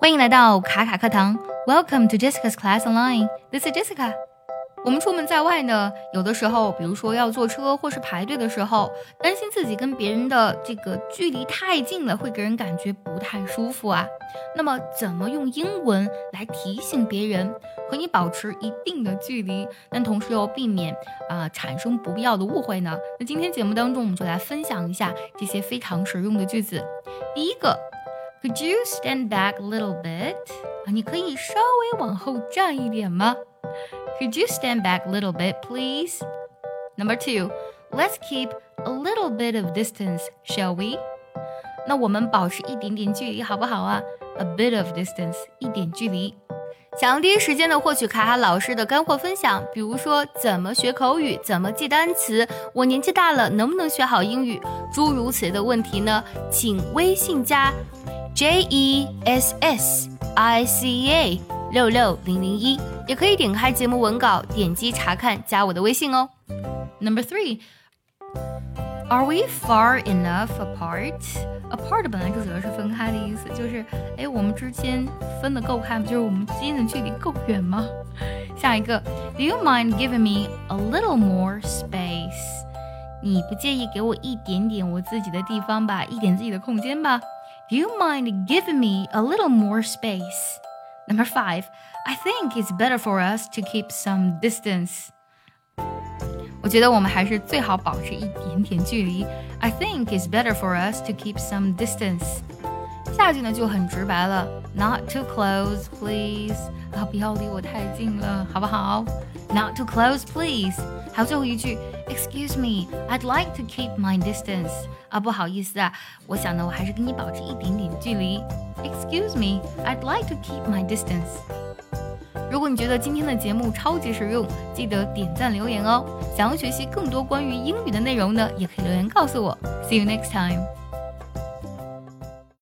欢迎来到卡卡课堂，Welcome to Jessica's Class Online. This is Jessica. 我们出门在外呢，有的时候，比如说要坐车或是排队的时候，担心自己跟别人的这个距离太近了，会给人感觉不太舒服啊。那么，怎么用英文来提醒别人和你保持一定的距离，但同时又避免啊产生不必要的误会呢？那今天节目当中，我们就来分享一下这些非常实用的句子。第一个 ，Could you stand back a little bit？啊，你可以稍微往后站一点吗？Could you stand back a little bit, please? Number two, let's keep a little bit of distance, shall we? 那我们保持一点点距离好不好啊？A bit of distance，一点距离。想要第一时间的获取卡卡老师的干货分享，比如说怎么学口语，怎么记单词，我年纪大了能不能学好英语，诸如此类的问题呢？请微信加 J E S S I C A 六六零零一。也可以点开节目文稿，点击查看，加我的微信哦。Number three, are we far enough apart? Apart 本来就指的是分开的意思，就是哎，我们之间分的够开吗？就是我们之间的距离够远吗？下一个，Do you mind giving me a little more space？你不介意给我一点点我自己的地方吧，一点自己的空间吧 ？Do you mind giving me a little more space？Number five, I think it's better for us to keep some distance. 我觉得我们还是最好保持一点点距离。I think it's better for us to keep some distance. 下句呢就很直白了，Not too close, please. 啊，不要离我太近了，好不好？Not too close, please. 还有最后一句 ，Excuse me, I'd like to keep my distance. 啊，不好意思啊，我想呢，我还是跟你保持一点点距离。Excuse me, I'd like to keep my distance. 如果你觉得今天的节目超级实用，记得点赞留言哦。想要学习更多关于英语的内容呢，也可以留言告诉我。See you next time.